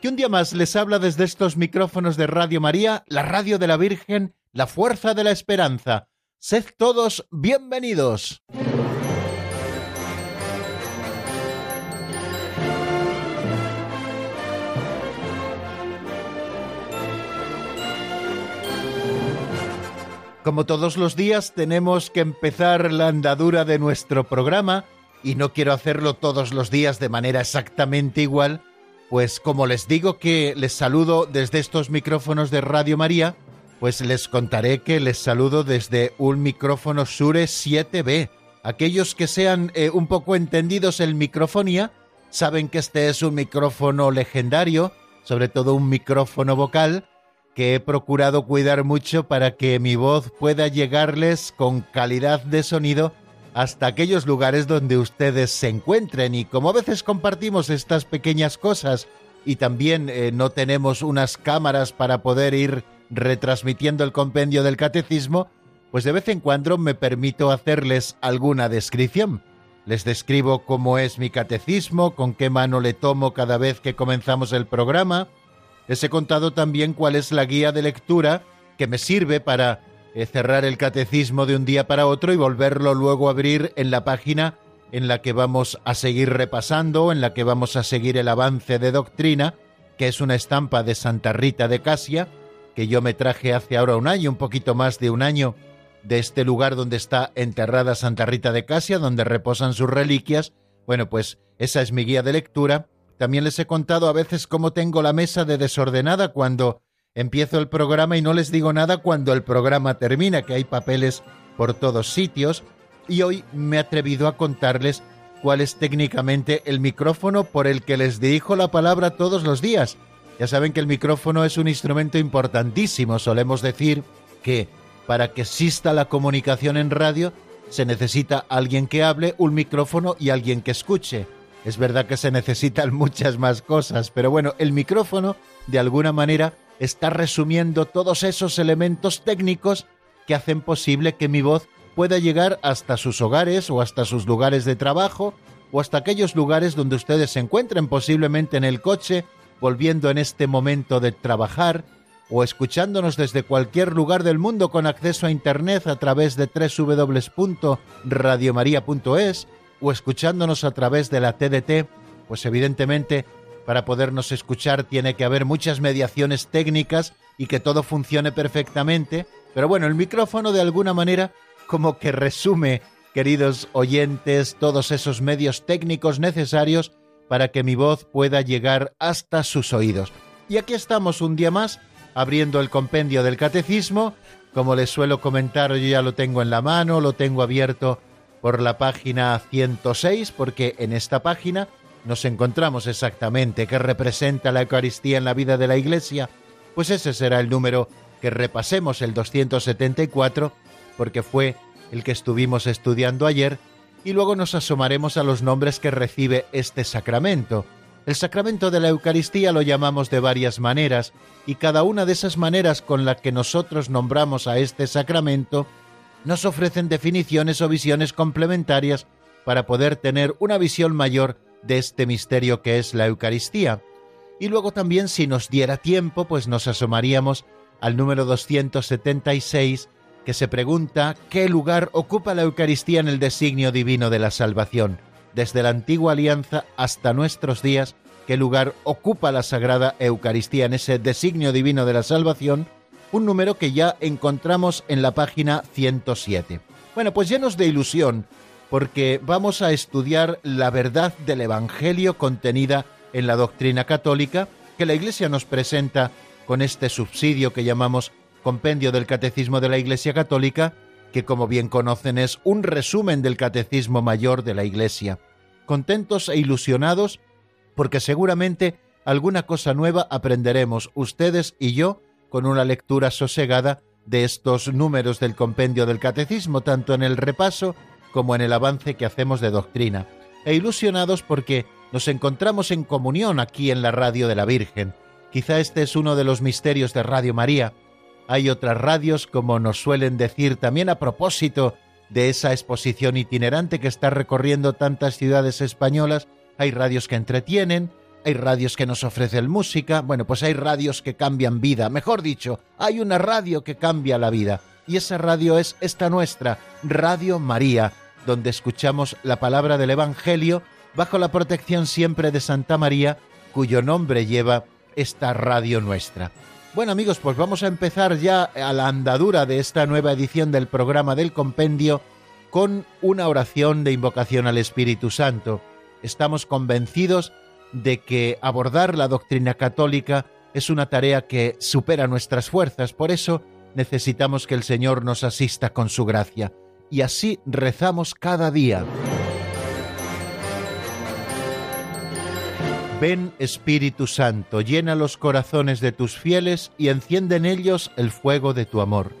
que un día más les habla desde estos micrófonos de Radio María, la radio de la Virgen, la fuerza de la esperanza. Sed todos bienvenidos. Como todos los días tenemos que empezar la andadura de nuestro programa y no quiero hacerlo todos los días de manera exactamente igual, pues como les digo que les saludo desde estos micrófonos de Radio María, pues les contaré que les saludo desde un micrófono Sure 7B. Aquellos que sean eh, un poco entendidos en microfonía saben que este es un micrófono legendario, sobre todo un micrófono vocal, que he procurado cuidar mucho para que mi voz pueda llegarles con calidad de sonido hasta aquellos lugares donde ustedes se encuentren y como a veces compartimos estas pequeñas cosas y también eh, no tenemos unas cámaras para poder ir retransmitiendo el compendio del catecismo, pues de vez en cuando me permito hacerles alguna descripción. Les describo cómo es mi catecismo, con qué mano le tomo cada vez que comenzamos el programa, les he contado también cuál es la guía de lectura que me sirve para cerrar el catecismo de un día para otro y volverlo luego a abrir en la página en la que vamos a seguir repasando, en la que vamos a seguir el avance de doctrina, que es una estampa de Santa Rita de Casia, que yo me traje hace ahora un año, un poquito más de un año, de este lugar donde está enterrada Santa Rita de Casia, donde reposan sus reliquias. Bueno, pues esa es mi guía de lectura también les he contado a veces cómo tengo la mesa de desordenada cuando empiezo el programa y no les digo nada cuando el programa termina, que hay papeles por todos sitios. Y hoy me he atrevido a contarles cuál es técnicamente el micrófono por el que les dirijo la palabra todos los días. Ya saben que el micrófono es un instrumento importantísimo. Solemos decir que para que exista la comunicación en radio se necesita alguien que hable, un micrófono y alguien que escuche. Es verdad que se necesitan muchas más cosas, pero bueno, el micrófono, de alguna manera, está resumiendo todos esos elementos técnicos que hacen posible que mi voz pueda llegar hasta sus hogares o hasta sus lugares de trabajo o hasta aquellos lugares donde ustedes se encuentren, posiblemente en el coche, volviendo en este momento de trabajar o escuchándonos desde cualquier lugar del mundo con acceso a Internet a través de www.radiomaria.es o escuchándonos a través de la TDT, pues evidentemente para podernos escuchar tiene que haber muchas mediaciones técnicas y que todo funcione perfectamente, pero bueno, el micrófono de alguna manera como que resume, queridos oyentes, todos esos medios técnicos necesarios para que mi voz pueda llegar hasta sus oídos. Y aquí estamos un día más abriendo el compendio del catecismo. Como les suelo comentar, yo ya lo tengo en la mano, lo tengo abierto por la página 106, porque en esta página nos encontramos exactamente qué representa la Eucaristía en la vida de la Iglesia, pues ese será el número que repasemos, el 274, porque fue el que estuvimos estudiando ayer, y luego nos asomaremos a los nombres que recibe este sacramento. El sacramento de la Eucaristía lo llamamos de varias maneras, y cada una de esas maneras con la que nosotros nombramos a este sacramento nos ofrecen definiciones o visiones complementarias para poder tener una visión mayor de este misterio que es la Eucaristía. Y luego también, si nos diera tiempo, pues nos asomaríamos al número 276, que se pregunta qué lugar ocupa la Eucaristía en el designio divino de la salvación. Desde la antigua alianza hasta nuestros días, qué lugar ocupa la Sagrada Eucaristía en ese designio divino de la salvación un número que ya encontramos en la página 107. Bueno, pues llenos de ilusión, porque vamos a estudiar la verdad del Evangelio contenida en la doctrina católica que la Iglesia nos presenta con este subsidio que llamamos Compendio del Catecismo de la Iglesia Católica, que como bien conocen es un resumen del Catecismo Mayor de la Iglesia. Contentos e ilusionados porque seguramente alguna cosa nueva aprenderemos ustedes y yo con una lectura sosegada de estos números del compendio del catecismo, tanto en el repaso como en el avance que hacemos de doctrina, e ilusionados porque nos encontramos en comunión aquí en la radio de la Virgen. Quizá este es uno de los misterios de Radio María. Hay otras radios, como nos suelen decir también a propósito de esa exposición itinerante que está recorriendo tantas ciudades españolas, hay radios que entretienen, hay radios que nos ofrecen música, bueno, pues hay radios que cambian vida, mejor dicho, hay una radio que cambia la vida, y esa radio es esta nuestra, Radio María, donde escuchamos la palabra del Evangelio bajo la protección siempre de Santa María, cuyo nombre lleva esta radio nuestra. Bueno amigos, pues vamos a empezar ya a la andadura de esta nueva edición del programa del compendio con una oración de invocación al Espíritu Santo. Estamos convencidos de que abordar la doctrina católica es una tarea que supera nuestras fuerzas, por eso necesitamos que el Señor nos asista con su gracia. Y así rezamos cada día. Ven Espíritu Santo, llena los corazones de tus fieles y enciende en ellos el fuego de tu amor.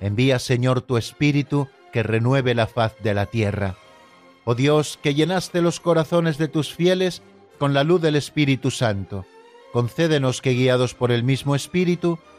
Envía Señor tu Espíritu que renueve la faz de la tierra. Oh Dios, que llenaste los corazones de tus fieles con la luz del Espíritu Santo, concédenos que guiados por el mismo Espíritu,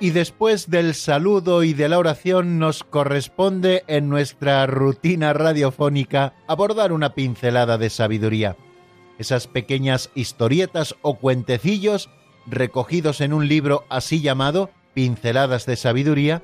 Y después del saludo y de la oración nos corresponde en nuestra rutina radiofónica abordar una pincelada de sabiduría. Esas pequeñas historietas o cuentecillos recogidos en un libro así llamado Pinceladas de Sabiduría,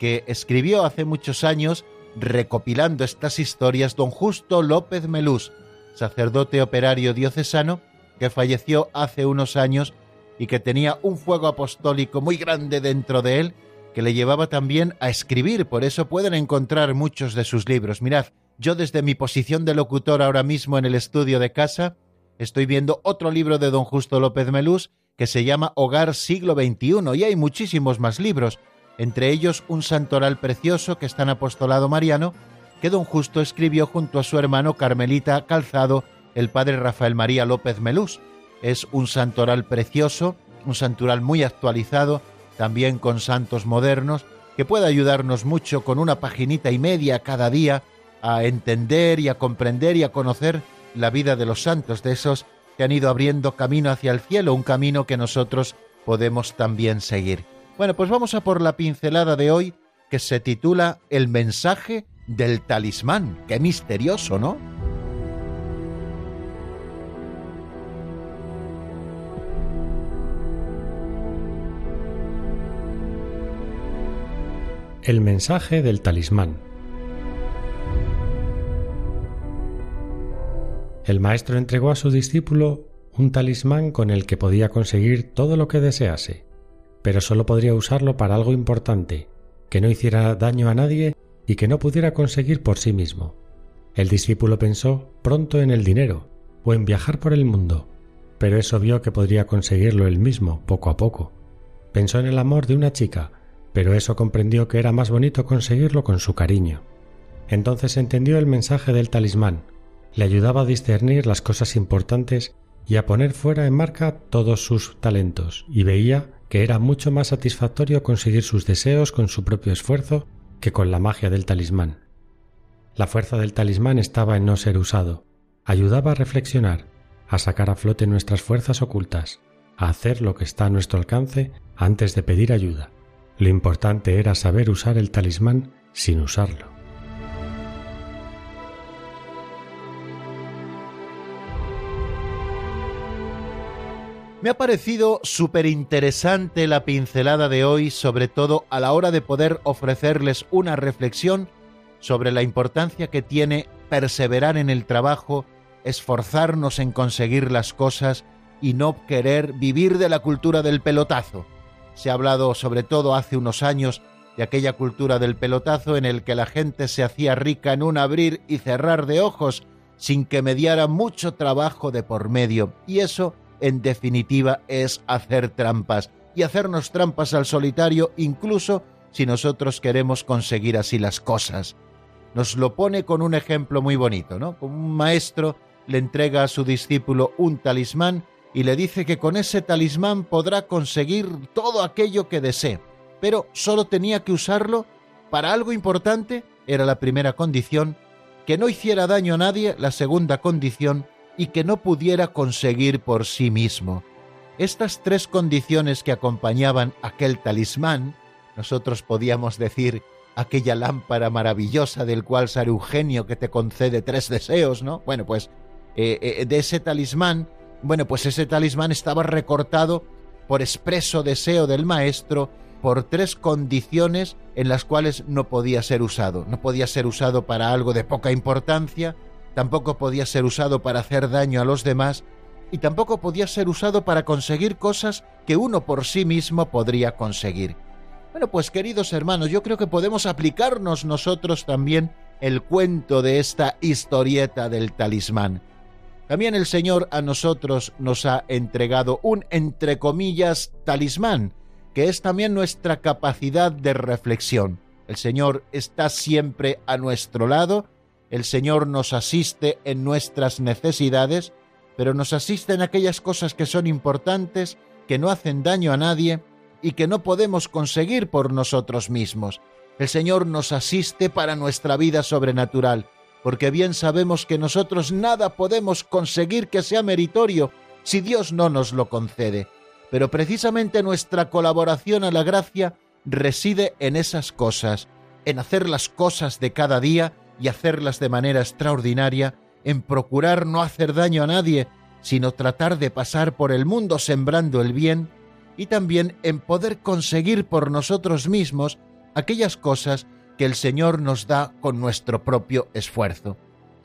que escribió hace muchos años recopilando estas historias don Justo López Melús, sacerdote operario diocesano que falleció hace unos años y que tenía un fuego apostólico muy grande dentro de él que le llevaba también a escribir, por eso pueden encontrar muchos de sus libros. Mirad, yo desde mi posición de locutor ahora mismo en el estudio de casa, estoy viendo otro libro de don Justo López Melús que se llama Hogar siglo XXI y hay muchísimos más libros, entre ellos un santoral precioso que está en apostolado mariano, que don Justo escribió junto a su hermano Carmelita Calzado, el padre Rafael María López Melús, es un santoral precioso, un santoral muy actualizado, también con santos modernos, que puede ayudarnos mucho con una paginita y media cada día a entender y a comprender y a conocer la vida de los santos, de esos que han ido abriendo camino hacia el cielo, un camino que nosotros podemos también seguir. Bueno, pues vamos a por la pincelada de hoy que se titula El mensaje del talismán. Qué misterioso, ¿no? El mensaje del talismán. El maestro entregó a su discípulo un talismán con el que podía conseguir todo lo que desease, pero solo podría usarlo para algo importante, que no hiciera daño a nadie y que no pudiera conseguir por sí mismo. El discípulo pensó pronto en el dinero o en viajar por el mundo, pero eso vio que podría conseguirlo él mismo poco a poco. Pensó en el amor de una chica, pero eso comprendió que era más bonito conseguirlo con su cariño. Entonces entendió el mensaje del talismán, le ayudaba a discernir las cosas importantes y a poner fuera en marca todos sus talentos, y veía que era mucho más satisfactorio conseguir sus deseos con su propio esfuerzo que con la magia del talismán. La fuerza del talismán estaba en no ser usado, ayudaba a reflexionar, a sacar a flote nuestras fuerzas ocultas, a hacer lo que está a nuestro alcance antes de pedir ayuda. Lo importante era saber usar el talismán sin usarlo. Me ha parecido súper interesante la pincelada de hoy, sobre todo a la hora de poder ofrecerles una reflexión sobre la importancia que tiene perseverar en el trabajo, esforzarnos en conseguir las cosas y no querer vivir de la cultura del pelotazo. Se ha hablado sobre todo hace unos años de aquella cultura del pelotazo en el que la gente se hacía rica en un abrir y cerrar de ojos sin que mediara mucho trabajo de por medio. Y eso, en definitiva, es hacer trampas. Y hacernos trampas al solitario incluso si nosotros queremos conseguir así las cosas. Nos lo pone con un ejemplo muy bonito, ¿no? Como un maestro le entrega a su discípulo un talismán y le dice que con ese talismán podrá conseguir todo aquello que desee pero solo tenía que usarlo para algo importante, era la primera condición, que no hiciera daño a nadie, la segunda condición, y que no pudiera conseguir por sí mismo. Estas tres condiciones que acompañaban aquel talismán, nosotros podíamos decir aquella lámpara maravillosa del cual sale Eugenio que te concede tres deseos, ¿no? Bueno, pues eh, eh, de ese talismán, bueno, pues ese talismán estaba recortado por expreso deseo del maestro por tres condiciones en las cuales no podía ser usado. No podía ser usado para algo de poca importancia, tampoco podía ser usado para hacer daño a los demás y tampoco podía ser usado para conseguir cosas que uno por sí mismo podría conseguir. Bueno, pues queridos hermanos, yo creo que podemos aplicarnos nosotros también el cuento de esta historieta del talismán. También el Señor a nosotros nos ha entregado un, entre comillas, talismán, que es también nuestra capacidad de reflexión. El Señor está siempre a nuestro lado, el Señor nos asiste en nuestras necesidades, pero nos asiste en aquellas cosas que son importantes, que no hacen daño a nadie y que no podemos conseguir por nosotros mismos. El Señor nos asiste para nuestra vida sobrenatural, porque bien sabemos que nosotros nada podemos conseguir que sea meritorio si Dios no nos lo concede. Pero precisamente nuestra colaboración a la gracia reside en esas cosas, en hacer las cosas de cada día y hacerlas de manera extraordinaria, en procurar no hacer daño a nadie, sino tratar de pasar por el mundo sembrando el bien, y también en poder conseguir por nosotros mismos aquellas cosas que el Señor nos da con nuestro propio esfuerzo.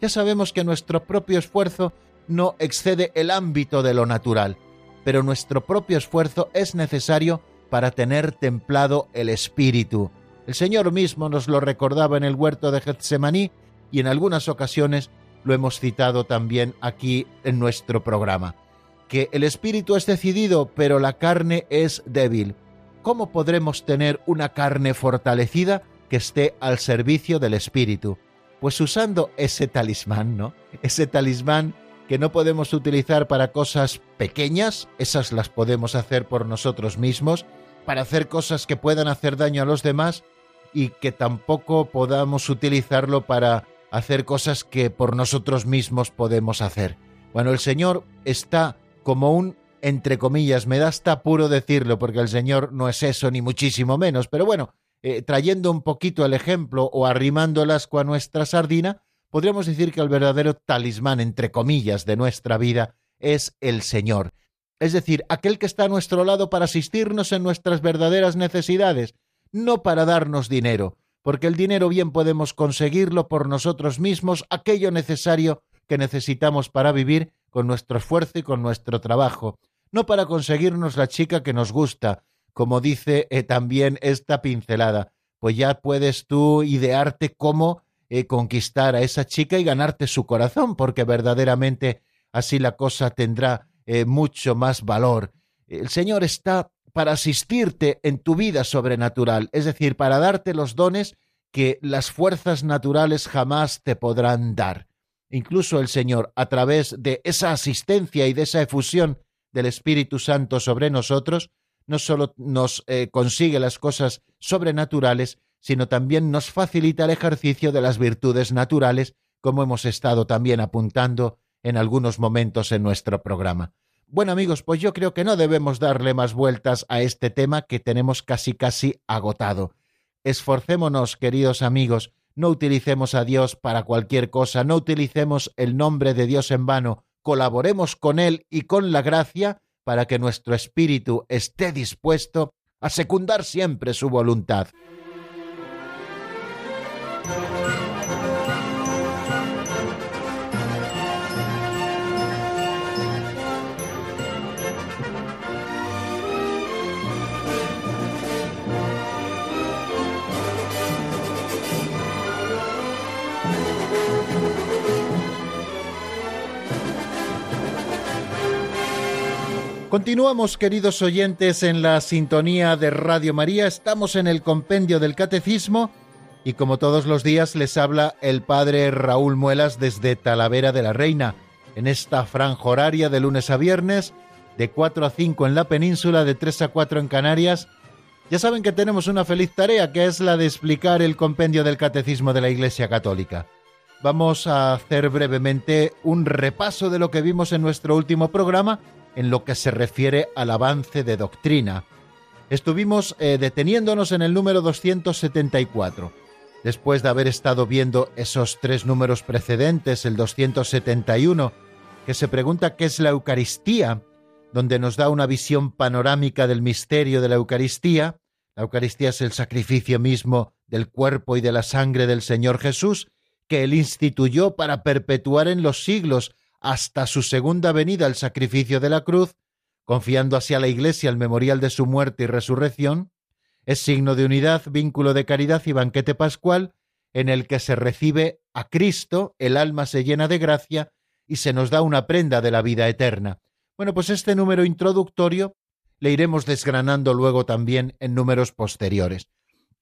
Ya sabemos que nuestro propio esfuerzo no excede el ámbito de lo natural, pero nuestro propio esfuerzo es necesario para tener templado el espíritu. El Señor mismo nos lo recordaba en el huerto de Getsemaní y en algunas ocasiones lo hemos citado también aquí en nuestro programa. Que el espíritu es decidido, pero la carne es débil. ¿Cómo podremos tener una carne fortalecida que esté al servicio del espíritu? Pues usando ese talismán, ¿no? Ese talismán que no podemos utilizar para cosas pequeñas, esas las podemos hacer por nosotros mismos, para hacer cosas que puedan hacer daño a los demás y que tampoco podamos utilizarlo para hacer cosas que por nosotros mismos podemos hacer. Bueno, el Señor está como un, entre comillas, me da hasta puro decirlo, porque el Señor no es eso, ni muchísimo menos, pero bueno, eh, trayendo un poquito el ejemplo o arrimando el asco a nuestra sardina, podríamos decir que el verdadero talismán, entre comillas, de nuestra vida es el Señor. Es decir, aquel que está a nuestro lado para asistirnos en nuestras verdaderas necesidades, no para darnos dinero, porque el dinero bien podemos conseguirlo por nosotros mismos, aquello necesario que necesitamos para vivir con nuestro esfuerzo y con nuestro trabajo, no para conseguirnos la chica que nos gusta, como dice eh, también esta pincelada, pues ya puedes tú idearte cómo eh, conquistar a esa chica y ganarte su corazón, porque verdaderamente así la cosa tendrá eh, mucho más valor. El Señor está para asistirte en tu vida sobrenatural, es decir, para darte los dones que las fuerzas naturales jamás te podrán dar. Incluso el Señor, a través de esa asistencia y de esa efusión del Espíritu Santo sobre nosotros, no solo nos eh, consigue las cosas sobrenaturales, sino también nos facilita el ejercicio de las virtudes naturales, como hemos estado también apuntando en algunos momentos en nuestro programa. Bueno amigos, pues yo creo que no debemos darle más vueltas a este tema que tenemos casi casi agotado. Esforcémonos, queridos amigos, no utilicemos a Dios para cualquier cosa, no utilicemos el nombre de Dios en vano, colaboremos con Él y con la gracia para que nuestro espíritu esté dispuesto a secundar siempre su voluntad. Continuamos, queridos oyentes, en la sintonía de Radio María. Estamos en el compendio del Catecismo y como todos los días les habla el padre Raúl Muelas desde Talavera de la Reina, en esta franja horaria de lunes a viernes, de 4 a 5 en la península, de 3 a 4 en Canarias. Ya saben que tenemos una feliz tarea que es la de explicar el compendio del Catecismo de la Iglesia Católica. Vamos a hacer brevemente un repaso de lo que vimos en nuestro último programa en lo que se refiere al avance de doctrina. Estuvimos eh, deteniéndonos en el número 274. Después de haber estado viendo esos tres números precedentes, el 271, que se pregunta qué es la Eucaristía, donde nos da una visión panorámica del misterio de la Eucaristía. La Eucaristía es el sacrificio mismo del cuerpo y de la sangre del Señor Jesús, que él instituyó para perpetuar en los siglos hasta su segunda venida el sacrificio de la cruz, confiando así a la Iglesia el memorial de su muerte y resurrección, es signo de unidad, vínculo de caridad y banquete pascual, en el que se recibe a Cristo, el alma se llena de gracia y se nos da una prenda de la vida eterna. Bueno, pues este número introductorio le iremos desgranando luego también en números posteriores.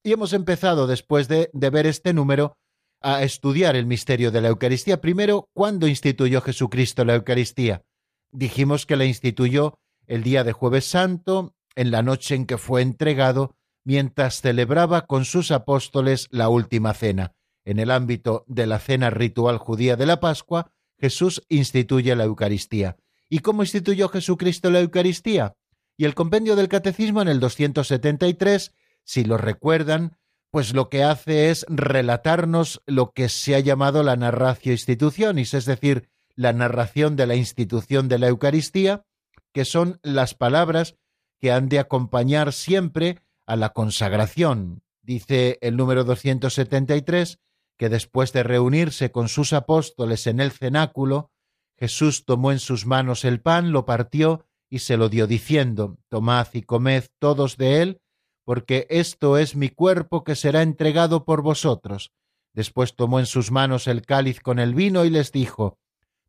Y hemos empezado, después de, de ver este número, a estudiar el misterio de la Eucaristía. Primero, ¿cuándo instituyó Jesucristo la Eucaristía? Dijimos que la instituyó el día de jueves santo, en la noche en que fue entregado, mientras celebraba con sus apóstoles la última cena. En el ámbito de la cena ritual judía de la Pascua, Jesús instituye la Eucaristía. ¿Y cómo instituyó Jesucristo la Eucaristía? Y el compendio del Catecismo en el 273, si lo recuerdan, pues lo que hace es relatarnos lo que se ha llamado la narratio institutionis, es decir, la narración de la institución de la Eucaristía, que son las palabras que han de acompañar siempre a la consagración. Dice el número 273 que después de reunirse con sus apóstoles en el cenáculo, Jesús tomó en sus manos el pan, lo partió y se lo dio diciendo, Tomad y comed todos de él, porque esto es mi cuerpo que será entregado por vosotros. Después tomó en sus manos el cáliz con el vino y les dijo,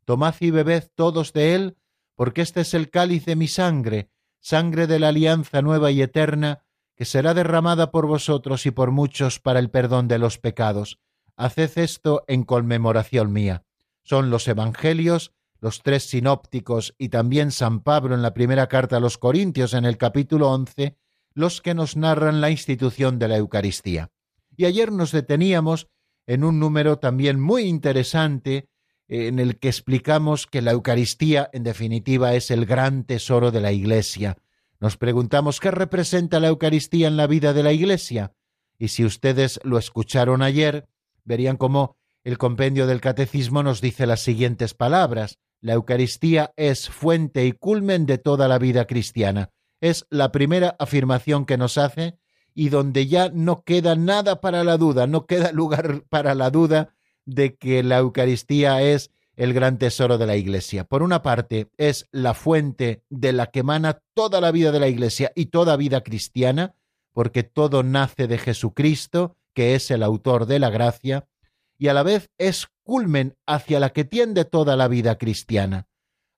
Tomad y bebed todos de él, porque este es el cáliz de mi sangre, sangre de la alianza nueva y eterna, que será derramada por vosotros y por muchos para el perdón de los pecados. Haced esto en conmemoración mía. Son los Evangelios, los tres sinópticos y también San Pablo en la primera carta a los Corintios en el capítulo once, los que nos narran la institución de la Eucaristía. Y ayer nos deteníamos en un número también muy interesante en el que explicamos que la Eucaristía en definitiva es el gran tesoro de la Iglesia. Nos preguntamos qué representa la Eucaristía en la vida de la Iglesia. Y si ustedes lo escucharon ayer, verían cómo el compendio del Catecismo nos dice las siguientes palabras. La Eucaristía es fuente y culmen de toda la vida cristiana es la primera afirmación que nos hace y donde ya no queda nada para la duda, no queda lugar para la duda de que la Eucaristía es el gran tesoro de la Iglesia. Por una parte, es la fuente de la que emana toda la vida de la Iglesia y toda vida cristiana, porque todo nace de Jesucristo, que es el autor de la gracia, y a la vez es culmen hacia la que tiende toda la vida cristiana.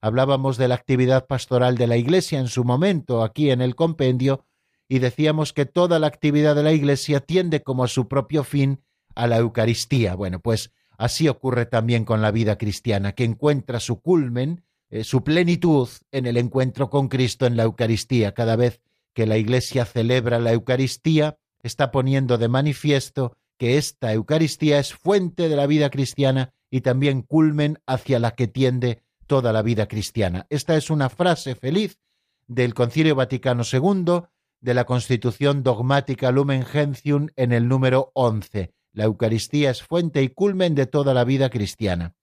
Hablábamos de la actividad pastoral de la Iglesia en su momento aquí en el compendio y decíamos que toda la actividad de la Iglesia tiende como a su propio fin a la Eucaristía. Bueno, pues así ocurre también con la vida cristiana, que encuentra su culmen, eh, su plenitud en el encuentro con Cristo en la Eucaristía. Cada vez que la Iglesia celebra la Eucaristía, está poniendo de manifiesto que esta Eucaristía es fuente de la vida cristiana y también culmen hacia la que tiende toda la vida cristiana. Esta es una frase feliz del Concilio Vaticano II de la Constitución Dogmática Lumen Gentium en el número 11. La Eucaristía es fuente y culmen de toda la vida cristiana.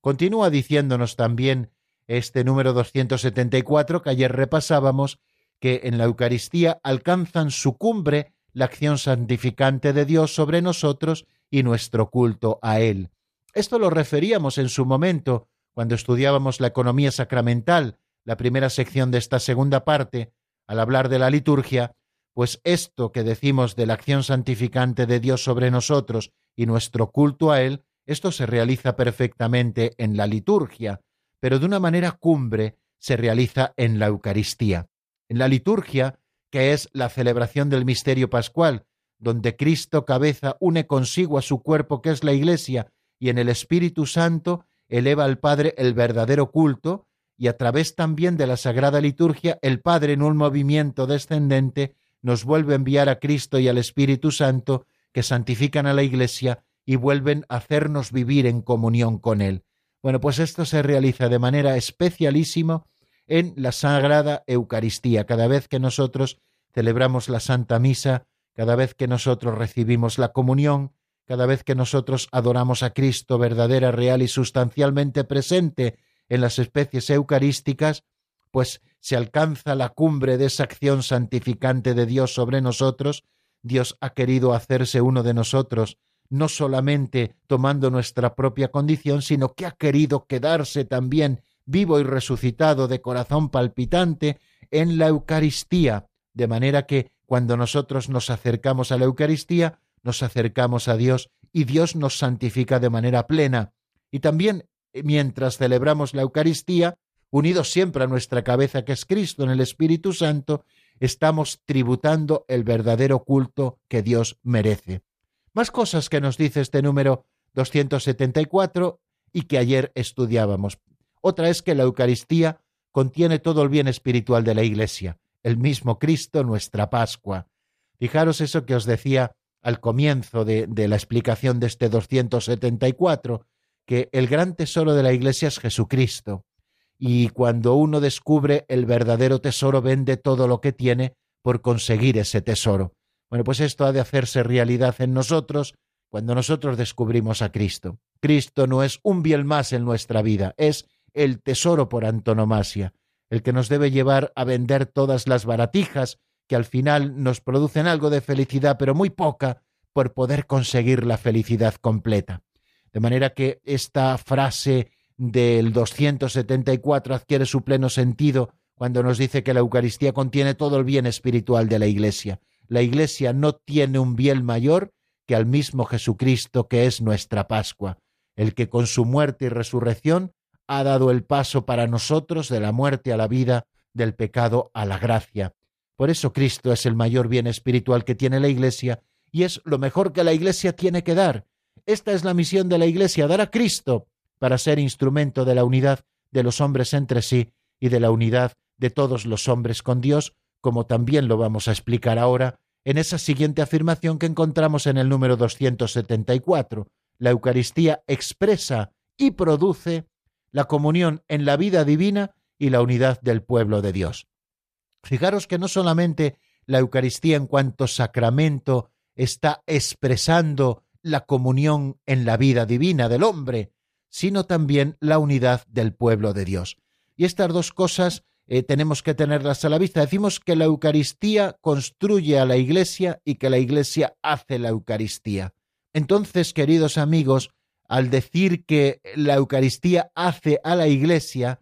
Continúa diciéndonos también este número 274 que ayer repasábamos, que en la Eucaristía alcanzan su cumbre la acción santificante de Dios sobre nosotros y nuestro culto a Él. Esto lo referíamos en su momento cuando estudiábamos la economía sacramental, la primera sección de esta segunda parte, al hablar de la liturgia, pues esto que decimos de la acción santificante de Dios sobre nosotros y nuestro culto a Él, esto se realiza perfectamente en la liturgia, pero de una manera cumbre se realiza en la Eucaristía. En la liturgia, que es la celebración del misterio pascual, donde Cristo cabeza une consigo a su cuerpo que es la Iglesia y en el Espíritu Santo eleva al Padre el verdadero culto y a través también de la Sagrada Liturgia el Padre en un movimiento descendente nos vuelve a enviar a Cristo y al Espíritu Santo que santifican a la Iglesia y vuelven a hacernos vivir en comunión con Él. Bueno, pues esto se realiza de manera especialísima en la Sagrada Eucaristía. Cada vez que nosotros celebramos la Santa Misa, cada vez que nosotros recibimos la comunión, cada vez que nosotros adoramos a Cristo verdadera, real y sustancialmente presente en las especies eucarísticas, pues se alcanza la cumbre de esa acción santificante de Dios sobre nosotros, Dios ha querido hacerse uno de nosotros, no solamente tomando nuestra propia condición, sino que ha querido quedarse también vivo y resucitado de corazón palpitante en la Eucaristía, de manera que cuando nosotros nos acercamos a la Eucaristía, nos acercamos a Dios y Dios nos santifica de manera plena. Y también eh, mientras celebramos la Eucaristía, unidos siempre a nuestra cabeza que es Cristo en el Espíritu Santo, estamos tributando el verdadero culto que Dios merece. Más cosas que nos dice este número 274 y que ayer estudiábamos. Otra es que la Eucaristía contiene todo el bien espiritual de la Iglesia, el mismo Cristo, nuestra Pascua. Fijaros eso que os decía al comienzo de, la explicación de este 274, que el gran tesoro de la Iglesia es Jesucristo, y cuando uno descubre el verdadero tesoro vende todo lo que tiene por conseguir ese tesoro. Bueno, pues esto ha de hacerse realidad en nosotros cuando nosotros descubrimos a Cristo. Cristo no es un bien más en nuestra vida, es el tesoro por antonomasia, el que nos debe llevar a vender todas las baratijas que al final nos producen algo de felicidad, pero muy poca, por poder conseguir la felicidad completa. De manera que esta frase del 274 adquiere su pleno sentido cuando nos dice que la Eucaristía contiene todo el bien espiritual de la Iglesia. La Iglesia no tiene un bien mayor que al mismo Jesucristo que es nuestra Pascua, el que con su muerte y resurrección ha dado el paso para nosotros de la muerte a la vida, del pecado a la gracia. Por eso Cristo es el mayor bien espiritual que tiene la Iglesia y es lo mejor que la Iglesia tiene que dar, esta es la misión de la Iglesia, dar a Cristo para ser instrumento de la unidad de los hombres entre sí y de la unidad de todos los hombres con Dios, como también lo vamos a explicar ahora en esa siguiente afirmación que encontramos en el número 274. La Eucaristía expresa y produce la comunión en la vida divina y la unidad del pueblo de Dios. Fijaros que no solamente la Eucaristía en cuanto sacramento está expresando la comunión en la vida divina del hombre, sino también la unidad del pueblo de Dios. Y estas dos cosas eh, tenemos que tenerlas a la vista. Decimos que la Eucaristía construye a la Iglesia y que la Iglesia hace la Eucaristía. Entonces, queridos amigos, al decir que la Eucaristía hace a la Iglesia,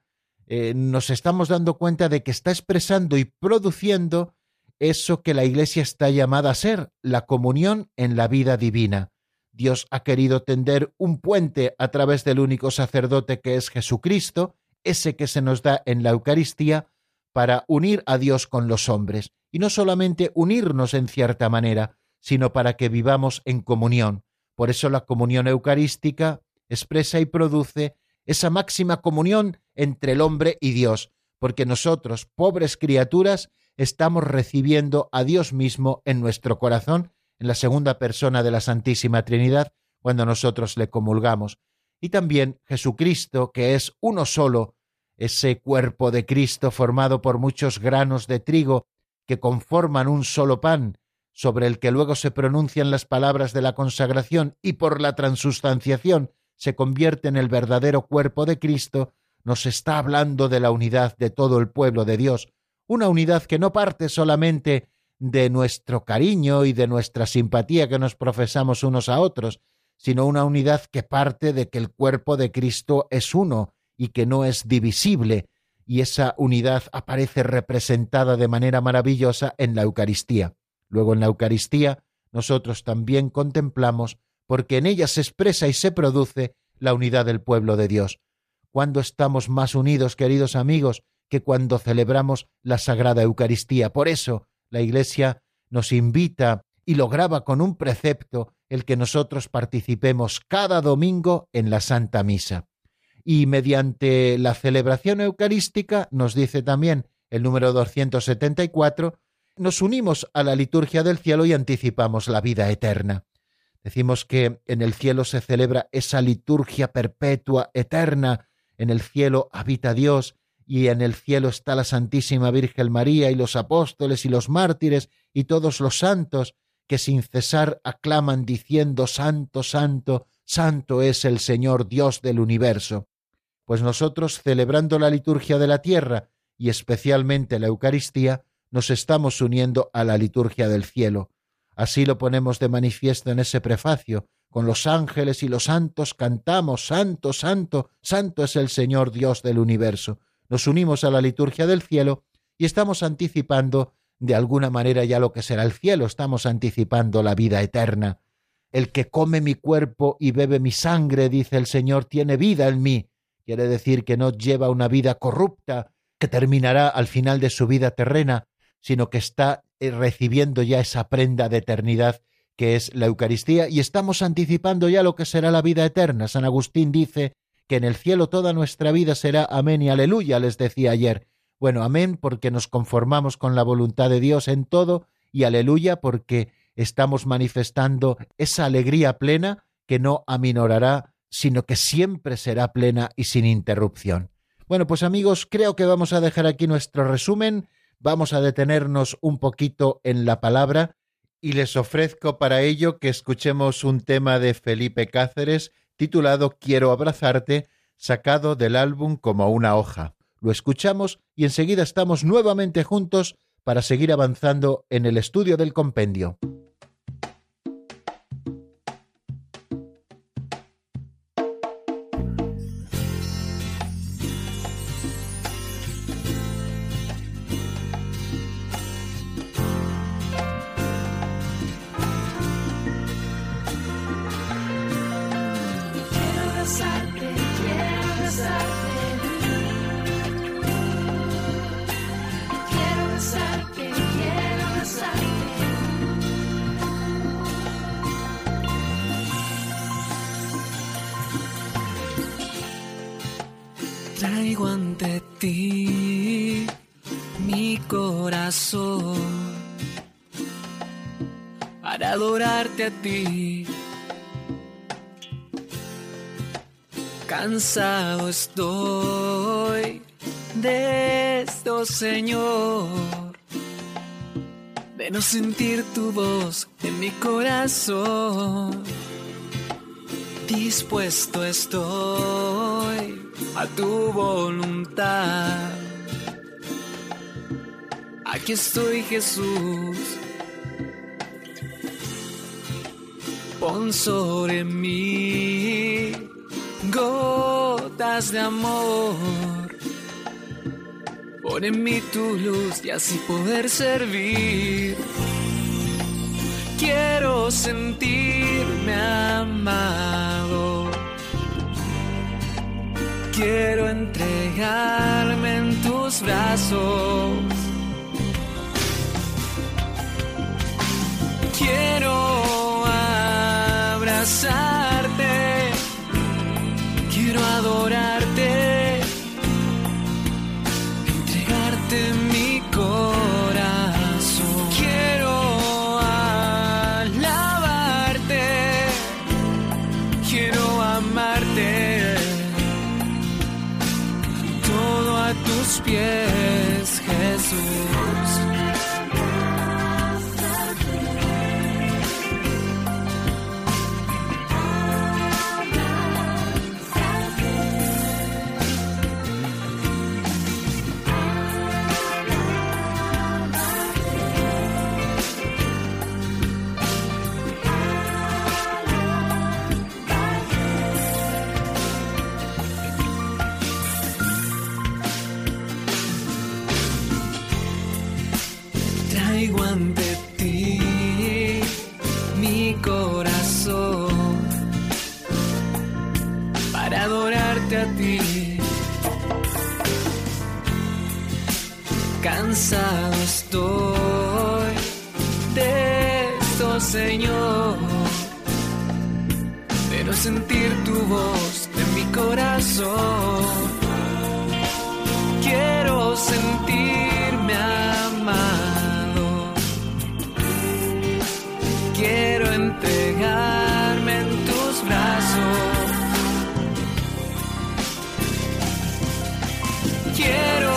eh, nos estamos dando cuenta de que está expresando y produciendo eso que la Iglesia está llamada a ser, la comunión en la vida divina. Dios ha querido tender un puente a través del único sacerdote que es Jesucristo, ese que se nos da en la Eucaristía, para unir a Dios con los hombres, y no solamente unirnos en cierta manera, sino para que vivamos en comunión. Por eso la comunión eucarística expresa y produce esa máxima comunión entre el hombre y Dios, porque nosotros, pobres criaturas, estamos recibiendo a Dios mismo en nuestro corazón en la segunda persona de la Santísima Trinidad cuando nosotros le comulgamos. Y también Jesucristo, que es uno solo, ese cuerpo de Cristo formado por muchos granos de trigo que conforman un solo pan, sobre el que luego se pronuncian las palabras de la consagración y por la transustanciación se convierte en el verdadero cuerpo de Cristo, nos está hablando de la unidad de todo el pueblo de Dios, una unidad que no parte solamente de nuestro cariño y de nuestra simpatía que nos profesamos unos a otros, sino una unidad que parte de que el cuerpo de Cristo es uno y que no es divisible, y esa unidad aparece representada de manera maravillosa en la Eucaristía. Luego en la Eucaristía nosotros también contemplamos, porque en ella se expresa y se produce la unidad del pueblo de Dios. Cuando estamos más unidos, queridos amigos, que cuando celebramos la Sagrada Eucaristía. Por eso la Iglesia nos invita y lo graba con un precepto el que nosotros participemos cada domingo en la Santa Misa. Y mediante la celebración eucarística, nos dice también el número 274, nos unimos a la liturgia del cielo y anticipamos la vida eterna. Decimos que en el cielo se celebra esa liturgia perpetua, eterna. En el cielo habita Dios y en el cielo está la Santísima Virgen María y los apóstoles y los mártires y todos los santos que sin cesar aclaman diciendo Santo, Santo, Santo es el Señor Dios del universo. Pues nosotros, celebrando la liturgia de la tierra y especialmente la Eucaristía, nos estamos uniendo a la liturgia del cielo. Así lo ponemos de manifiesto en ese prefacio. Con los ángeles y los santos cantamos Santo, Santo, Santo es el Señor Dios del universo. Nos unimos a la liturgia del cielo y estamos anticipando de alguna manera ya lo que será el cielo, estamos anticipando la vida eterna. El que come mi cuerpo y bebe mi sangre, dice el Señor, tiene vida en mí. Quiere decir que no lleva una vida corrupta que terminará al final de su vida terrena, sino que está eh, recibiendo ya esa prenda de eternidad que es la Eucaristía y estamos anticipando ya lo que será la vida eterna. San Agustín dice que en el cielo toda nuestra vida será amén y aleluya, les decía ayer. Bueno, amén porque nos conformamos con la voluntad de Dios en todo y aleluya porque estamos manifestando esa alegría plena que no aminorará, sino que siempre será plena y sin interrupción. Bueno, pues amigos, creo que vamos a dejar aquí nuestro resumen vamos a detenernos un poquito en la palabra y les ofrezco para ello que escuchemos un tema de Felipe Cáceres titulado Quiero abrazarte, sacado del álbum como una hoja. Lo escuchamos y enseguida estamos nuevamente juntos para seguir avanzando en el estudio del compendio. Ti. Cansado estoy de esto, Señor, de no sentir tu voz en mi corazón. Dispuesto estoy a tu voluntad. Aquí estoy, Jesús pon sobre mí gotas de amor. Pon en mí tu luz y así poder servir. Quiero sentirme amado. Quiero entregarme en tus brazos. Quiero quiero adorarte, entregarte mi corazón. Quiero alabarte, quiero amarte, todo a tus pies, corazón para adorarte a ti. Cansado estoy de esto, Señor, de no sentir tu voz en mi corazón. Quiero sentir entregarme en tus brazos. Quiero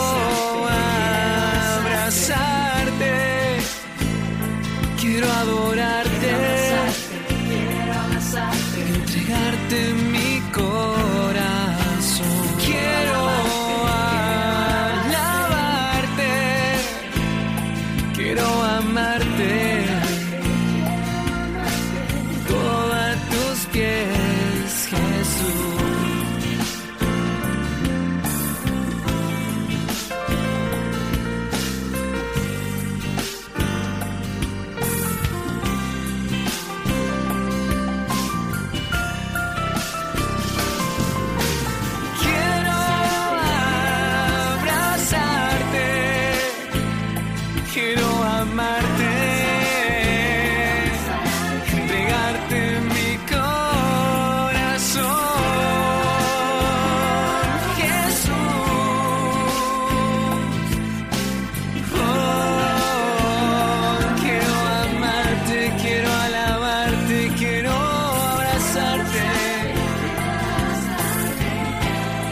abrazarte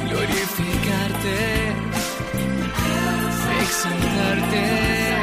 glorificarte, exaltarte,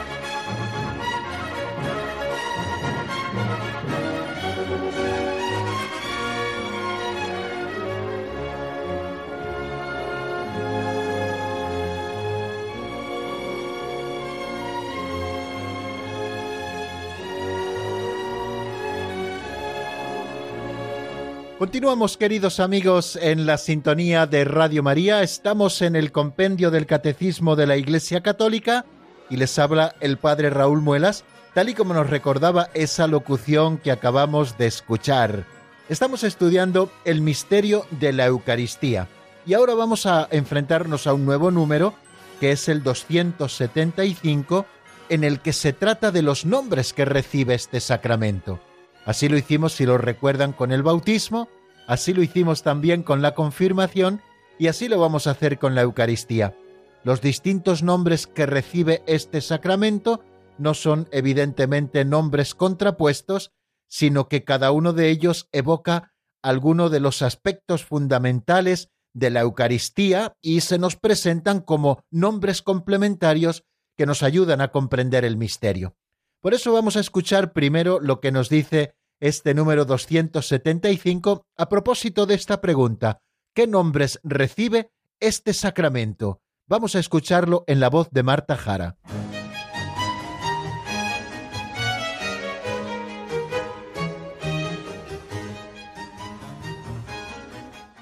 Continuamos, queridos amigos, en la sintonía de Radio María. Estamos en el compendio del Catecismo de la Iglesia Católica y les habla el Padre Raúl Muelas, tal y como nos recordaba esa locución que acabamos de escuchar. Estamos estudiando el misterio de la Eucaristía y ahora vamos a enfrentarnos a un nuevo número, que es el 275, en el que se trata de los nombres que recibe este sacramento. Así lo hicimos, si lo recuerdan, con el bautismo, así lo hicimos también con la confirmación y así lo vamos a hacer con la Eucaristía. Los distintos nombres que recibe este sacramento no son evidentemente nombres contrapuestos, sino que cada uno de ellos evoca alguno de los aspectos fundamentales de la Eucaristía y se nos presentan como nombres complementarios que nos ayudan a comprender el misterio. Por eso vamos a escuchar primero lo que nos dice este número 275 a propósito de esta pregunta. ¿Qué nombres recibe este sacramento? Vamos a escucharlo en la voz de Marta Jara.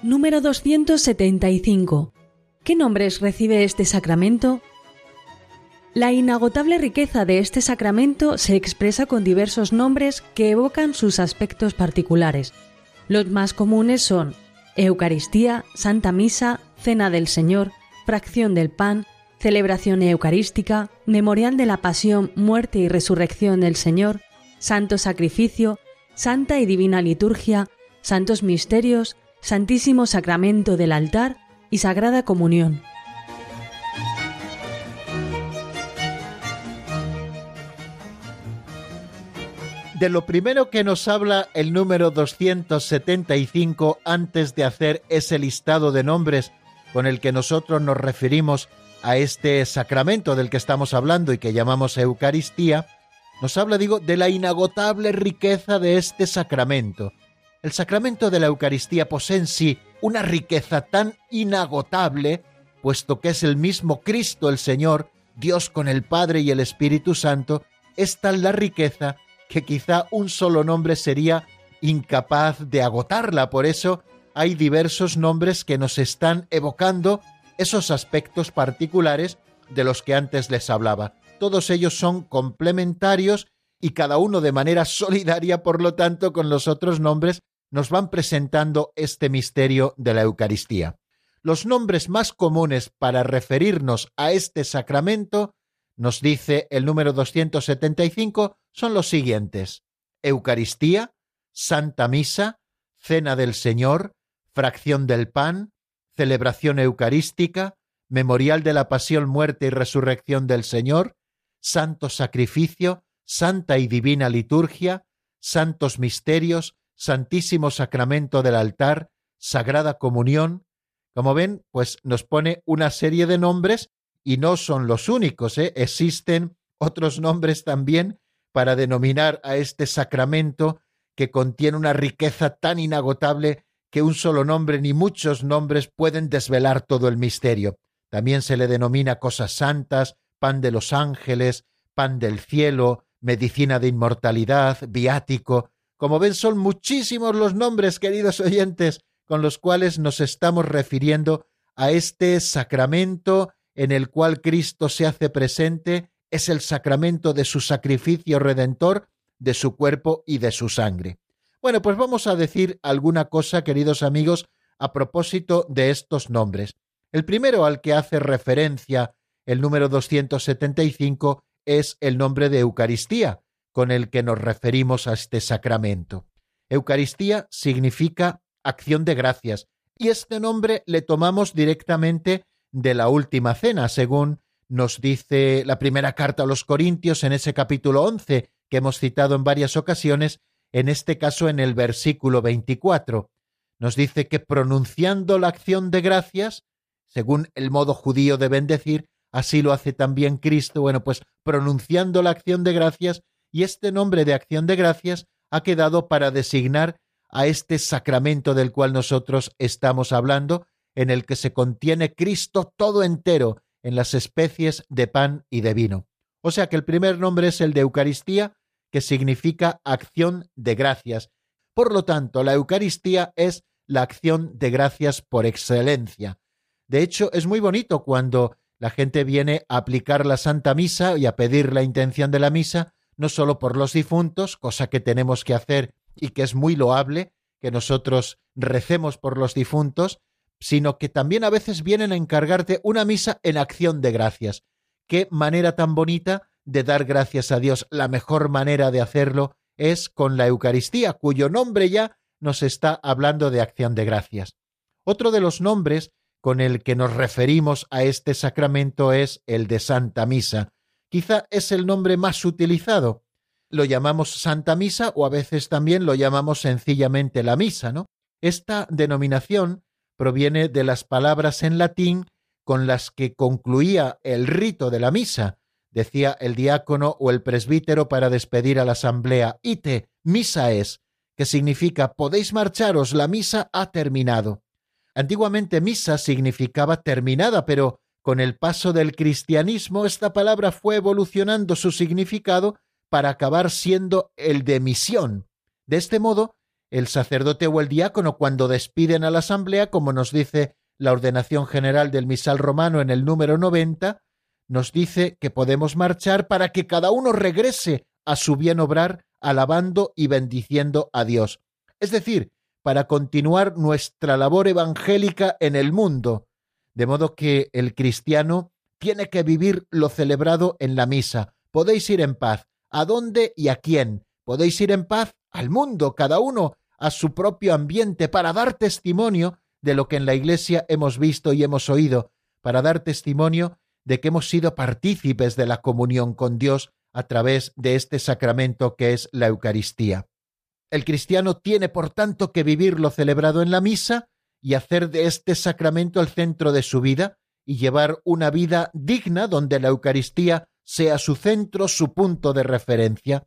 Número 275. ¿Qué nombres recibe este sacramento? La inagotable riqueza de este sacramento se expresa con diversos nombres que evocan sus aspectos particulares. Los más comunes son Eucaristía, Santa Misa, Cena del Señor, Fracción del Pan, Celebración Eucarística, Memorial de la Pasión, Muerte y Resurrección del Señor, Santo Sacrificio, Santa y Divina Liturgia, Santos Misterios, Santísimo Sacramento del Altar y Sagrada Comunión. De lo primero que nos habla el número 275 antes de hacer ese listado de nombres con el que nosotros nos referimos a este sacramento del que estamos hablando y que llamamos Eucaristía, nos habla, digo, de la inagotable riqueza de este sacramento. El sacramento de la Eucaristía posee en sí una riqueza tan inagotable, puesto que es el mismo Cristo el Señor, Dios con el Padre y el Espíritu Santo, es tal la riqueza que quizá un solo nombre sería incapaz de agotarla. Por eso hay diversos nombres que nos están evocando esos aspectos particulares de los que antes les hablaba. Todos ellos son complementarios y cada uno de manera solidaria, por lo tanto, con los otros nombres, nos van presentando este misterio de la Eucaristía. Los nombres más comunes para referirnos a este sacramento, nos dice el número 275, son los siguientes. Eucaristía, Santa Misa, Cena del Señor, Fracción del Pan, Celebración Eucarística, Memorial de la Pasión, Muerte y Resurrección del Señor, Santo Sacrificio, Santa y Divina Liturgia, Santos Misterios, Santísimo Sacramento del altar, Sagrada Comunión. Como ven, pues nos pone una serie de nombres y no son los únicos, ¿eh? existen otros nombres también para denominar a este sacramento que contiene una riqueza tan inagotable que un solo nombre ni muchos nombres pueden desvelar todo el misterio. También se le denomina cosas santas, pan de los ángeles, pan del cielo, medicina de inmortalidad, viático. Como ven, son muchísimos los nombres, queridos oyentes, con los cuales nos estamos refiriendo a este sacramento en el cual Cristo se hace presente, es el sacramento de su sacrificio redentor, de su cuerpo y de su sangre. Bueno, pues vamos a decir alguna cosa, queridos amigos, a propósito de estos nombres. El primero al que hace referencia el número 275 es el nombre de Eucaristía, con el que nos referimos a este sacramento. Eucaristía significa acción de gracias, y este nombre le tomamos directamente de la última cena, según nos dice la primera carta a los Corintios en ese capítulo 11 que hemos citado en varias ocasiones, en este caso en el versículo 24. Nos dice que pronunciando la acción de gracias, según el modo judío de bendecir, así lo hace también Cristo. Bueno, pues pronunciando la acción de gracias, y este nombre de acción de gracias ha quedado para designar a este sacramento del cual nosotros estamos hablando, en el que se contiene Cristo todo entero en las especies de pan y de vino. O sea que el primer nombre es el de Eucaristía, que significa acción de gracias. Por lo tanto, la Eucaristía es la acción de gracias por excelencia. De hecho, es muy bonito cuando la gente viene a aplicar la Santa Misa y a pedir la intención de la misa, no solo por los difuntos, cosa que tenemos que hacer y que es muy loable, que nosotros recemos por los difuntos, sino que también a veces vienen a encargarte una misa en acción de gracias. Qué manera tan bonita de dar gracias a Dios. La mejor manera de hacerlo es con la Eucaristía, cuyo nombre ya nos está hablando de acción de gracias. Otro de los nombres con el que nos referimos a este sacramento es el de Santa Misa. Quizá es el nombre más utilizado. Lo llamamos Santa Misa o a veces también lo llamamos sencillamente la Misa, ¿no? Esta denominación proviene de las palabras en latín con las que concluía el rito de la misa, decía el diácono o el presbítero para despedir a la asamblea, ite, misa es, que significa podéis marcharos, la misa ha terminado. Antiguamente misa significaba terminada, pero con el paso del cristianismo esta palabra fue evolucionando su significado para acabar siendo el de misión. De este modo, el sacerdote o el diácono cuando despiden a la asamblea, como nos dice la ordenación general del misal romano en el número 90, nos dice que podemos marchar para que cada uno regrese a su bien obrar, alabando y bendiciendo a Dios. Es decir, para continuar nuestra labor evangélica en el mundo, de modo que el cristiano tiene que vivir lo celebrado en la misa. Podéis ir en paz. ¿A dónde y a quién? Podéis ir en paz al mundo, cada uno a su propio ambiente, para dar testimonio de lo que en la Iglesia hemos visto y hemos oído, para dar testimonio de que hemos sido partícipes de la comunión con Dios a través de este sacramento que es la Eucaristía. El cristiano tiene, por tanto, que vivir lo celebrado en la misa y hacer de este sacramento el centro de su vida y llevar una vida digna donde la Eucaristía sea su centro, su punto de referencia.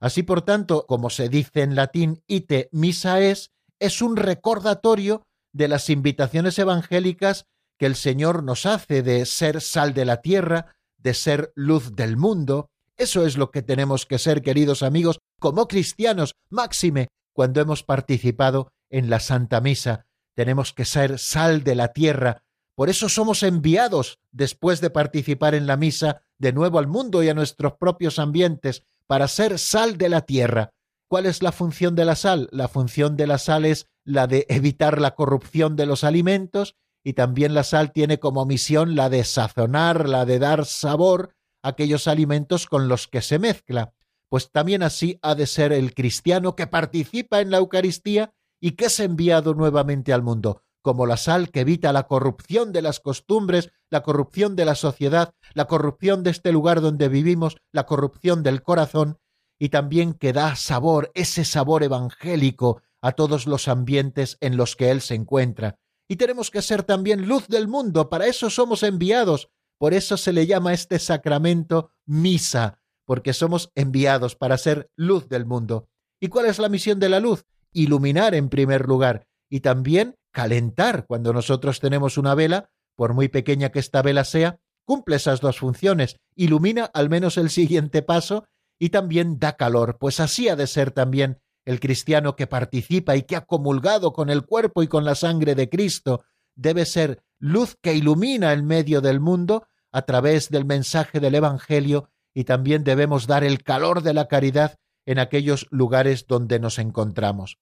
Así por tanto, como se dice en latín, ite misa es, es un recordatorio de las invitaciones evangélicas que el Señor nos hace de ser sal de la tierra, de ser luz del mundo. Eso es lo que tenemos que ser, queridos amigos, como cristianos, máxime, cuando hemos participado en la Santa Misa. Tenemos que ser sal de la tierra. Por eso somos enviados, después de participar en la misa, de nuevo al mundo y a nuestros propios ambientes, para ser sal de la tierra. ¿Cuál es la función de la sal? La función de la sal es la de evitar la corrupción de los alimentos y también la sal tiene como misión la de sazonar, la de dar sabor a aquellos alimentos con los que se mezcla. Pues también así ha de ser el cristiano que participa en la Eucaristía y que es enviado nuevamente al mundo, como la sal que evita la corrupción de las costumbres, la corrupción de la sociedad, la corrupción de este lugar donde vivimos, la corrupción del corazón, y también que da sabor, ese sabor evangélico a todos los ambientes en los que Él se encuentra. Y tenemos que ser también luz del mundo, para eso somos enviados, por eso se le llama este sacramento misa, porque somos enviados para ser luz del mundo. ¿Y cuál es la misión de la luz? Iluminar en primer lugar y también calentar. Cuando nosotros tenemos una vela, por muy pequeña que esta vela sea, cumple esas dos funciones, ilumina al menos el siguiente paso y también da calor, pues así ha de ser también el cristiano que participa y que ha comulgado con el cuerpo y con la sangre de Cristo, debe ser luz que ilumina el medio del mundo a través del mensaje del Evangelio y también debemos dar el calor de la caridad en aquellos lugares donde nos encontramos.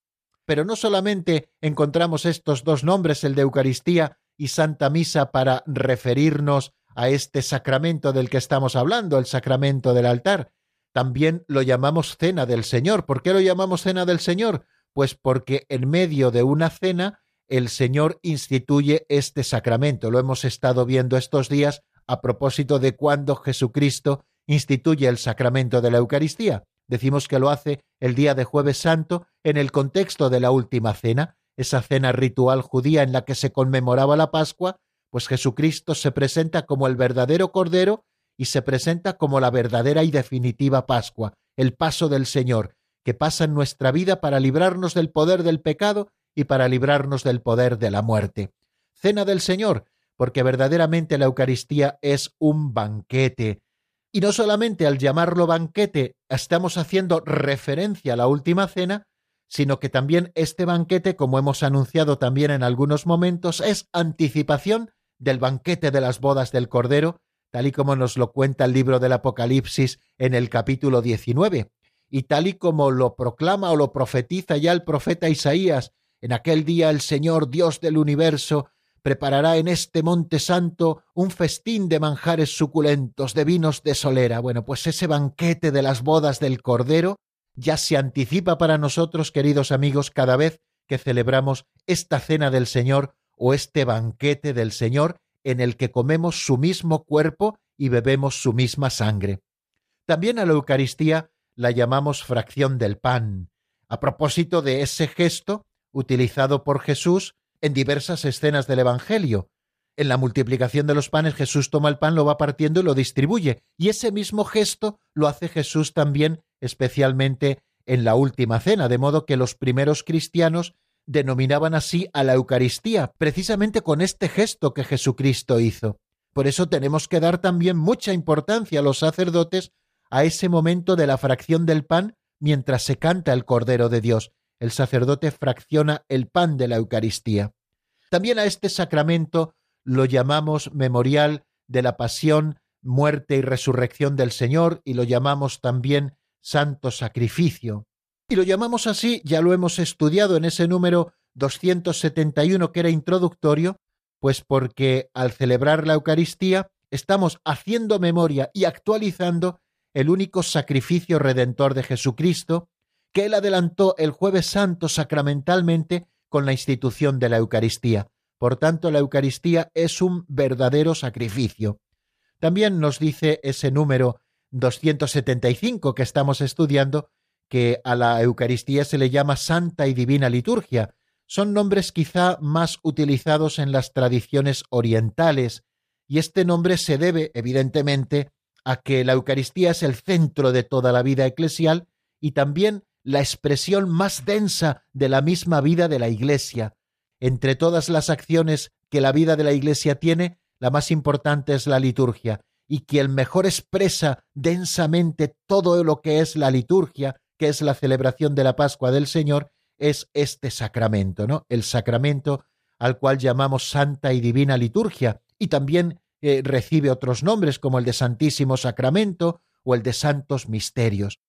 Pero no solamente encontramos estos dos nombres, el de Eucaristía y Santa Misa, para referirnos a este sacramento del que estamos hablando, el sacramento del altar, también lo llamamos cena del Señor. ¿Por qué lo llamamos cena del Señor? Pues porque en medio de una cena el Señor instituye este sacramento. Lo hemos estado viendo estos días a propósito de cuando Jesucristo instituye el sacramento de la Eucaristía. Decimos que lo hace el día de jueves santo en el contexto de la última cena, esa cena ritual judía en la que se conmemoraba la Pascua, pues Jesucristo se presenta como el verdadero Cordero y se presenta como la verdadera y definitiva Pascua, el paso del Señor, que pasa en nuestra vida para librarnos del poder del pecado y para librarnos del poder de la muerte. Cena del Señor, porque verdaderamente la Eucaristía es un banquete. Y no solamente al llamarlo banquete estamos haciendo referencia a la última cena, sino que también este banquete, como hemos anunciado también en algunos momentos, es anticipación del banquete de las bodas del Cordero, tal y como nos lo cuenta el libro del Apocalipsis en el capítulo 19, y tal y como lo proclama o lo profetiza ya el profeta Isaías, en aquel día el Señor Dios del universo preparará en este monte santo un festín de manjares suculentos, de vinos de solera. Bueno, pues ese banquete de las bodas del Cordero ya se anticipa para nosotros, queridos amigos, cada vez que celebramos esta cena del Señor o este banquete del Señor en el que comemos su mismo cuerpo y bebemos su misma sangre. También a la Eucaristía la llamamos fracción del pan, a propósito de ese gesto utilizado por Jesús en diversas escenas del Evangelio. En la multiplicación de los panes Jesús toma el pan, lo va partiendo y lo distribuye, y ese mismo gesto lo hace Jesús también especialmente en la última cena, de modo que los primeros cristianos denominaban así a la Eucaristía, precisamente con este gesto que Jesucristo hizo. Por eso tenemos que dar también mucha importancia a los sacerdotes a ese momento de la fracción del pan mientras se canta el Cordero de Dios. El sacerdote fracciona el pan de la Eucaristía. También a este sacramento lo llamamos memorial de la pasión, muerte y resurrección del Señor y lo llamamos también santo sacrificio. Y lo llamamos así, ya lo hemos estudiado en ese número 271 que era introductorio, pues porque al celebrar la Eucaristía estamos haciendo memoria y actualizando el único sacrificio redentor de Jesucristo, que él adelantó el jueves santo sacramentalmente con la institución de la Eucaristía. Por tanto, la Eucaristía es un verdadero sacrificio. También nos dice ese número 275 que estamos estudiando que a la Eucaristía se le llama Santa y Divina Liturgia. Son nombres quizá más utilizados en las tradiciones orientales, y este nombre se debe, evidentemente, a que la Eucaristía es el centro de toda la vida eclesial y también la expresión más densa de la misma vida de la Iglesia. Entre todas las acciones que la vida de la Iglesia tiene, la más importante es la liturgia, y quien mejor expresa densamente todo lo que es la liturgia, que es la celebración de la Pascua del Señor, es este sacramento, ¿no? El sacramento al cual llamamos Santa y Divina Liturgia, y también eh, recibe otros nombres como el de Santísimo Sacramento o el de Santos Misterios.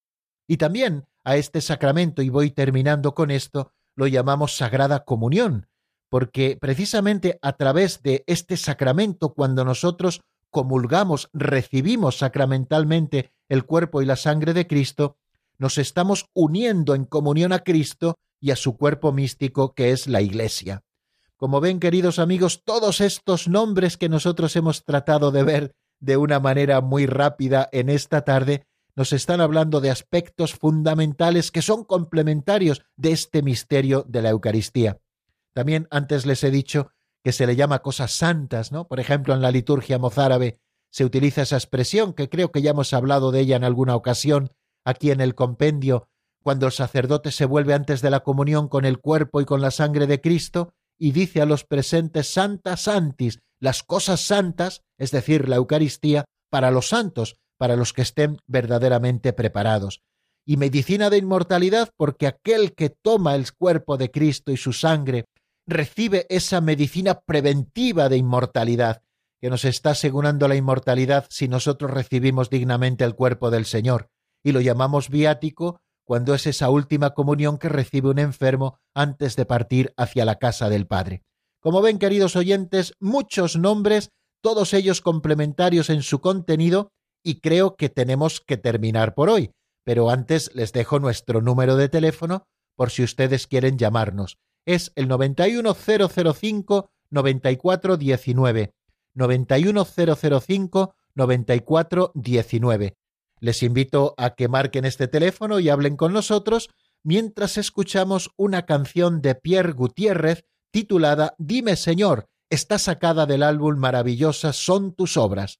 Y también a este sacramento, y voy terminando con esto, lo llamamos Sagrada Comunión, porque precisamente a través de este sacramento, cuando nosotros comulgamos, recibimos sacramentalmente el cuerpo y la sangre de Cristo, nos estamos uniendo en comunión a Cristo y a su cuerpo místico que es la Iglesia. Como ven, queridos amigos, todos estos nombres que nosotros hemos tratado de ver de una manera muy rápida en esta tarde, nos están hablando de aspectos fundamentales que son complementarios de este misterio de la Eucaristía. También antes les he dicho que se le llama cosas santas, ¿no? Por ejemplo, en la liturgia mozárabe se utiliza esa expresión, que creo que ya hemos hablado de ella en alguna ocasión, aquí en el compendio, cuando el sacerdote se vuelve antes de la comunión con el cuerpo y con la sangre de Cristo, y dice a los presentes Santa Santis, las cosas santas, es decir, la Eucaristía, para los santos, para los que estén verdaderamente preparados. Y medicina de inmortalidad porque aquel que toma el cuerpo de Cristo y su sangre recibe esa medicina preventiva de inmortalidad, que nos está asegurando la inmortalidad si nosotros recibimos dignamente el cuerpo del Señor, y lo llamamos viático cuando es esa última comunión que recibe un enfermo antes de partir hacia la casa del Padre. Como ven, queridos oyentes, muchos nombres, todos ellos complementarios en su contenido, y creo que tenemos que terminar por hoy. Pero antes les dejo nuestro número de teléfono por si ustedes quieren llamarnos. Es el 91005 9419. 91005 9419. Les invito a que marquen este teléfono y hablen con nosotros mientras escuchamos una canción de Pierre Gutiérrez titulada Dime Señor, está sacada del álbum Maravillosas son tus obras.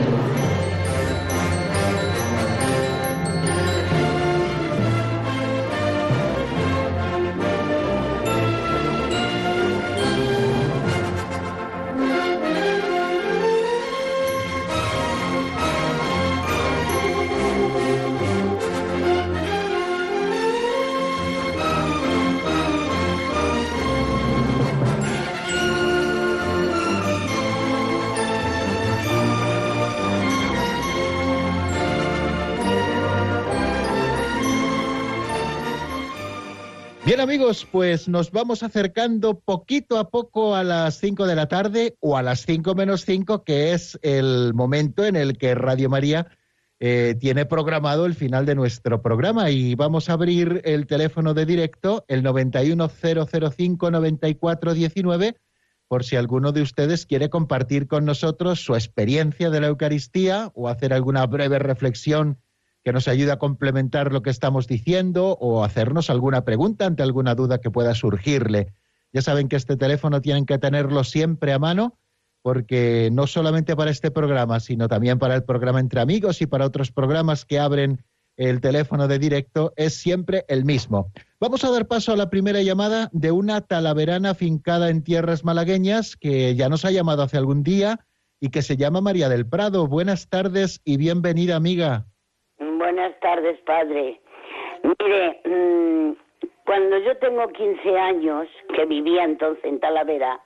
Amigos, pues nos vamos acercando poquito a poco a las 5 de la tarde o a las 5 menos 5, que es el momento en el que Radio María eh, tiene programado el final de nuestro programa. Y vamos a abrir el teléfono de directo, el 910059419, por si alguno de ustedes quiere compartir con nosotros su experiencia de la Eucaristía o hacer alguna breve reflexión que nos ayude a complementar lo que estamos diciendo o hacernos alguna pregunta ante alguna duda que pueda surgirle. Ya saben que este teléfono tienen que tenerlo siempre a mano porque no solamente para este programa, sino también para el programa Entre Amigos y para otros programas que abren el teléfono de directo, es siempre el mismo. Vamos a dar paso a la primera llamada de una talaverana fincada en tierras malagueñas que ya nos ha llamado hace algún día y que se llama María del Prado. Buenas tardes y bienvenida, amiga. Buenas tardes, padre. Mire, mm, cuando yo tengo 15 años, que vivía entonces en Talavera,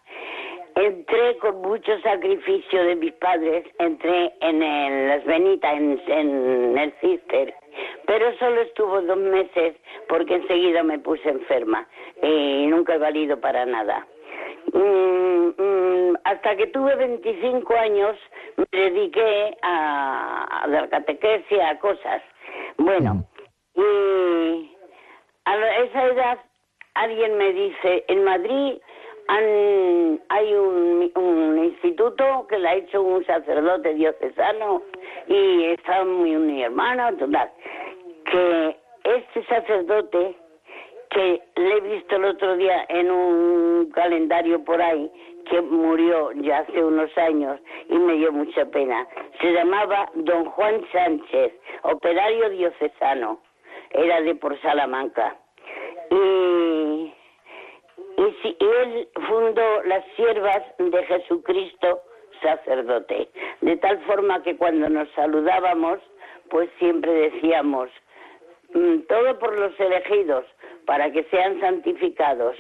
entré con mucho sacrificio de mis padres, entré en las Benitas, en, el Cister, pero solo estuvo dos meses porque enseguida me puse enferma y nunca he valido para nada. Mm, mm, hasta que tuve 25 años me dediqué a, a la catequesis, a cosas. Bueno, y a esa edad alguien me dice, en Madrid hay un, un, instituto que le ha hecho un sacerdote diocesano y está muy mi hermano, total, que este sacerdote que le he visto el otro día en un calendario por ahí, que murió ya hace unos años y me dio mucha pena. Se llamaba don Juan Sánchez, operario diocesano, era de por Salamanca. Y, y, él fundó las siervas de Jesucristo sacerdote, de tal forma que cuando nos saludábamos, pues siempre decíamos, mm, todo por los elegidos, para que sean santificados.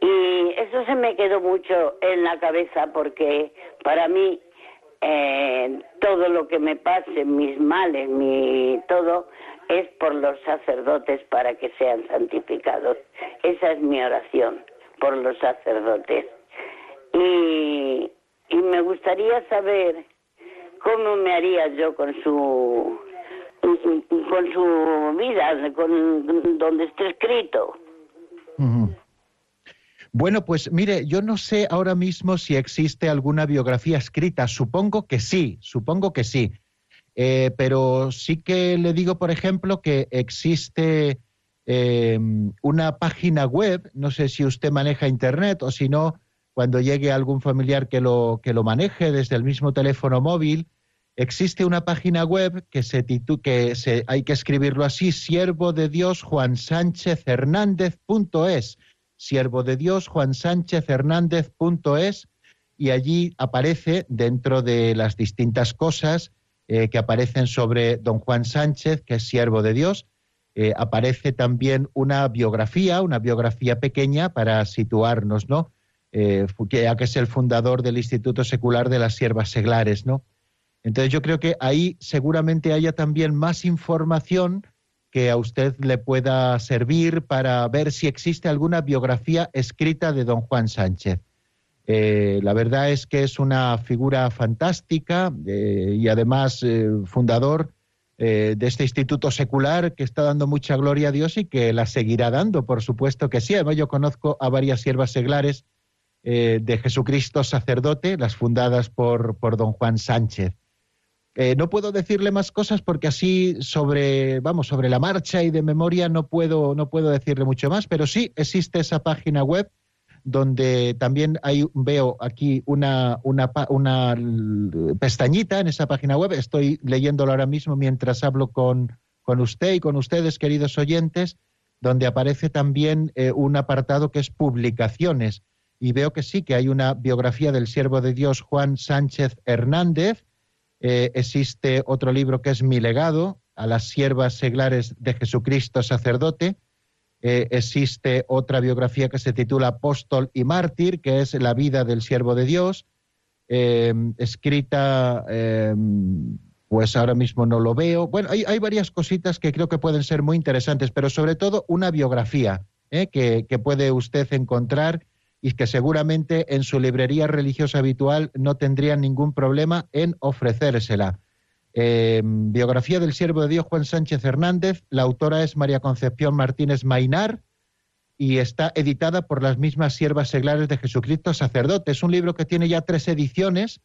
Y eso se me quedó mucho en la cabeza porque para mí eh, todo lo que me pase, mis males, mi todo, es por los sacerdotes para que sean santificados. Esa es mi oración por los sacerdotes. Y, y me gustaría saber cómo me haría yo con su con su vida, con donde esté escrito. Bueno, pues mire, yo no sé ahora mismo si existe alguna biografía escrita. Supongo que sí, supongo que sí. Eh, pero sí que le digo, por ejemplo, que existe em, una página web, no sé si usted maneja Internet o si no, cuando llegue algún familiar que lo, que lo maneje desde el mismo teléfono móvil, existe una página web que se titula, que hay que escribirlo así, siervo de Dios Juan Sánchez Hernández.es siervo de Dios, Juan Sánchez Hernández.es, y allí aparece, dentro de las distintas cosas eh, que aparecen sobre don Juan Sánchez, que es siervo de Dios, eh, aparece también una biografía, una biografía pequeña para situarnos, ¿no? Eh, que es el fundador del Instituto Secular de las Siervas Seglares, ¿no? Entonces yo creo que ahí seguramente haya también más información que a usted le pueda servir para ver si existe alguna biografía escrita de don Juan Sánchez. Eh, la verdad es que es una figura fantástica eh, y además eh, fundador de este instituto secular que está dando mucha gloria a Dios y que la seguirá dando, por supuesto que sí. Además, yo conozco a varias siervas seglares de Jesucristo sacerdote, las fundadas por, por don Juan Sánchez. Eh, no puedo decirle más cosas porque así sobre, vamos, sobre la marcha y de memoria no puedo, no puedo decirle mucho más, pero sí existe esa página web donde también hay, veo aquí una, una, una pestañita en esa página web. Estoy leyéndolo ahora mismo mientras hablo con, con usted y con ustedes, queridos oyentes, donde aparece también eh, un apartado que es publicaciones. Y veo que sí, que hay una biografía del siervo de Dios Juan Sánchez Hernández, eh, existe otro libro que es Mi legado, a las siervas seglares de Jesucristo sacerdote. Eh, existe otra biografía que se titula Apóstol y Mártir, que es la vida del siervo de Dios, eh, escrita, pues ahora mismo no lo veo. Bueno, hay, hay varias cositas que creo que pueden ser muy interesantes, pero sobre todo una biografía, ¿eh? que, puede usted encontrar y que seguramente en su librería religiosa habitual no tendría ningún problema en ofrecérsela. Eh, biografía del siervo de Dios Juan Sánchez Hernández, la autora es María Concepción Martínez Mainar y está editada por las mismas siervas seglares de Jesucristo sacerdote. Es un libro que tiene ya tres ediciones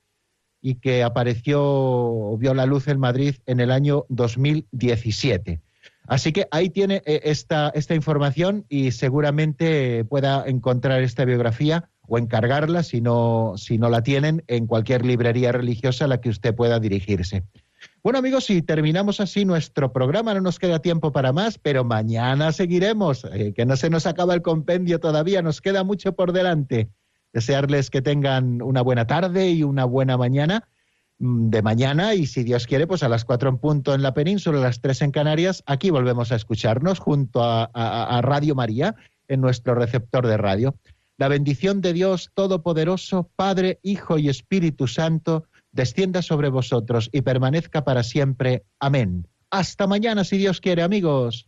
y que apareció, vio la luz en Madrid en el año 2017. Así que ahí tiene eh, esta, esta información y seguramente pueda encontrar esta biografía o encargarla si no, si no la tienen en cualquier librería religiosa a la que usted pueda dirigirse. Bueno amigos, si terminamos así nuestro programa, no nos queda tiempo para más, pero mañana seguiremos, eh, que no se nos acaba el compendio todavía, nos queda mucho por delante. Desearles que tengan una buena tarde y una buena mañana de mañana y si Dios quiere, pues a las cuatro en punto en la península, a las tres en Canarias, aquí volvemos a escucharnos junto a, a Radio María en nuestro receptor de radio. La bendición de Dios Todopoderoso, Padre, Hijo y Espíritu Santo, descienda sobre vosotros y permanezca para siempre. Amén. Hasta mañana, si Dios quiere, amigos.